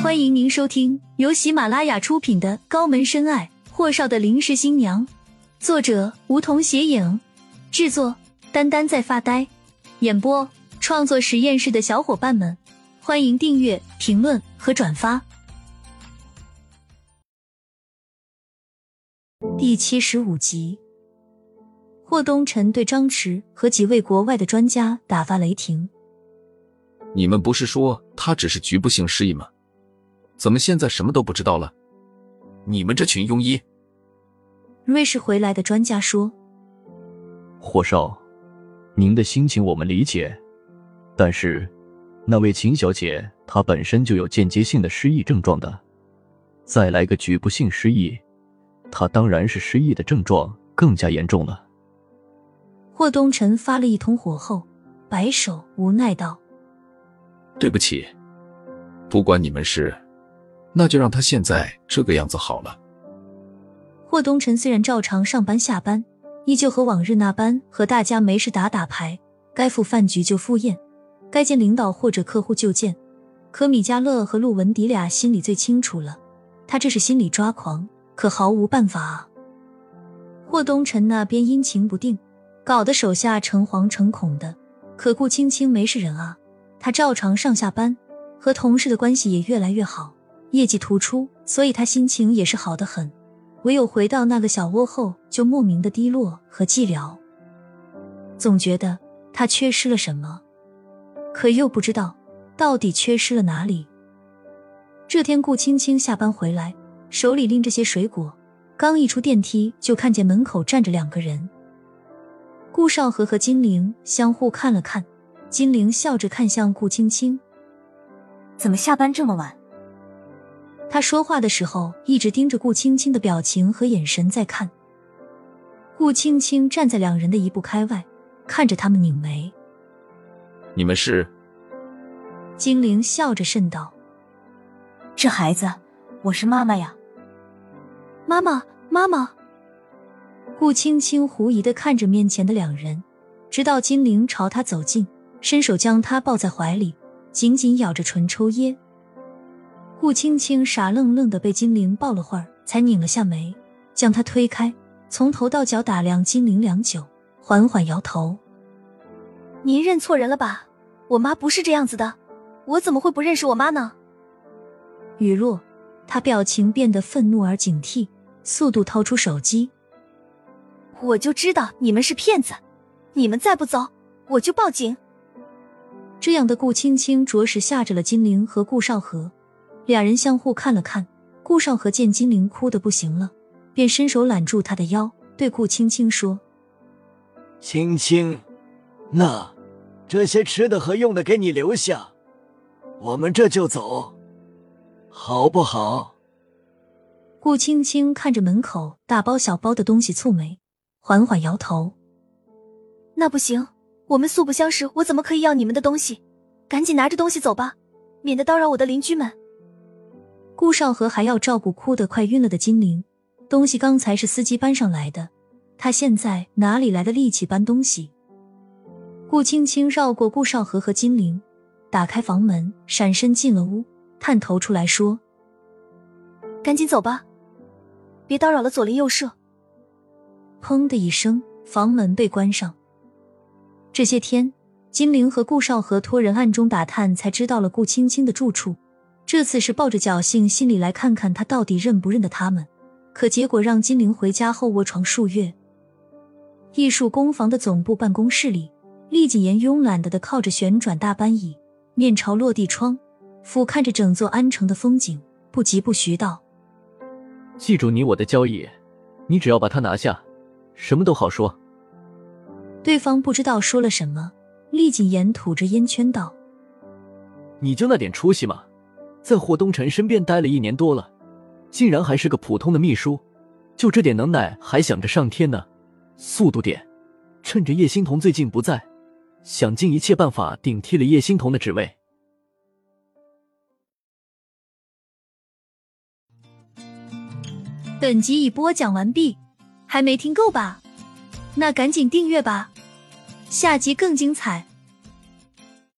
欢迎您收听由喜马拉雅出品的《高门深爱：霍少的临时新娘》，作者梧桐斜影，制作丹丹在发呆，演播创作实验室的小伙伴们，欢迎订阅、评论和转发。第七十五集，霍东辰对张弛和几位国外的专家大发雷霆：“你们不是说他只是局部性失忆吗？怎么现在什么都不知道了？你们这群庸医！”瑞士回来的专家说：“霍少，您的心情我们理解，但是那位秦小姐她本身就有间接性的失忆症状的，再来个局部性失忆。”她当然是失忆的症状更加严重了。霍东辰发了一通火后，摆手无奈道：“对不起，不管你们事，那就让他现在这个样子好了。”霍东辰虽然照常上班下班，依旧和往日那般和大家没事打打牌，该赴饭局就赴宴，该见领导或者客户就见。可米迦勒和陆文迪俩心里最清楚了，他这是心里抓狂。可毫无办法啊！霍东辰那边阴晴不定，搞得手下诚惶诚恐的。可顾青青没事人啊，他照常上下班，和同事的关系也越来越好，业绩突出，所以他心情也是好的很。唯有回到那个小窝后，就莫名的低落和寂寥，总觉得他缺失了什么，可又不知道到底缺失了哪里。这天，顾青青下班回来。手里拎着些水果，刚一出电梯，就看见门口站着两个人。顾少河和金玲相互看了看，金玲笑着看向顾青青：“怎么下班这么晚？”他说话的时候一直盯着顾青青的表情和眼神在看。顾青青站在两人的一步开外，看着他们拧眉：“你们是？”精灵笑着渗道：“这孩子，我是妈妈呀。”妈妈，妈妈。顾青青狐疑的看着面前的两人，直到精灵朝他走近，伸手将他抱在怀里，紧紧咬着唇抽噎。顾青青傻愣愣的被金玲抱了会儿，才拧了下眉，将他推开，从头到脚打量金玲良久，缓缓摇头：“您认错人了吧？我妈不是这样子的，我怎么会不认识我妈呢？”雨落，她表情变得愤怒而警惕。速度掏出手机，我就知道你们是骗子，你们再不走，我就报警。这样的顾青青着实吓着了金玲和顾少河，两人相互看了看。顾少和见金玲哭的不行了，便伸手揽住她的腰，对顾青青说：“青青，那这些吃的和用的给你留下，我们这就走，好不好？”顾青青看着门口大包小包的东西，蹙眉，缓缓摇头：“那不行，我们素不相识，我怎么可以要你们的东西？赶紧拿着东西走吧，免得叨扰我的邻居们。”顾少河还要照顾哭得快晕了的金玲，东西刚才是司机搬上来的，他现在哪里来的力气搬东西？顾青青绕过顾少河和金玲，打开房门，闪身进了屋，探头出来说：“赶紧走吧。”别打扰了左邻右舍。砰的一声，房门被关上。这些天，金玲和顾少河托人暗中打探，才知道了顾青青的住处。这次是抱着侥幸心理来看看他到底认不认得他们。可结果让金玲回家后卧床数月。艺术工坊的总部办公室里，厉谨言慵懒的的靠着旋转大班椅，面朝落地窗，俯瞰着整座安城的风景，不疾不徐道。记住你我的交易，你只要把它拿下，什么都好说。对方不知道说了什么，厉谨言吐着烟圈道：“你就那点出息吗？在霍东辰身边待了一年多了，竟然还是个普通的秘书，就这点能耐还想着上天呢？速度点，趁着叶欣桐最近不在，想尽一切办法顶替了叶欣桐的职位。”本集已播讲完毕，还没听够吧？那赶紧订阅吧，下集更精彩。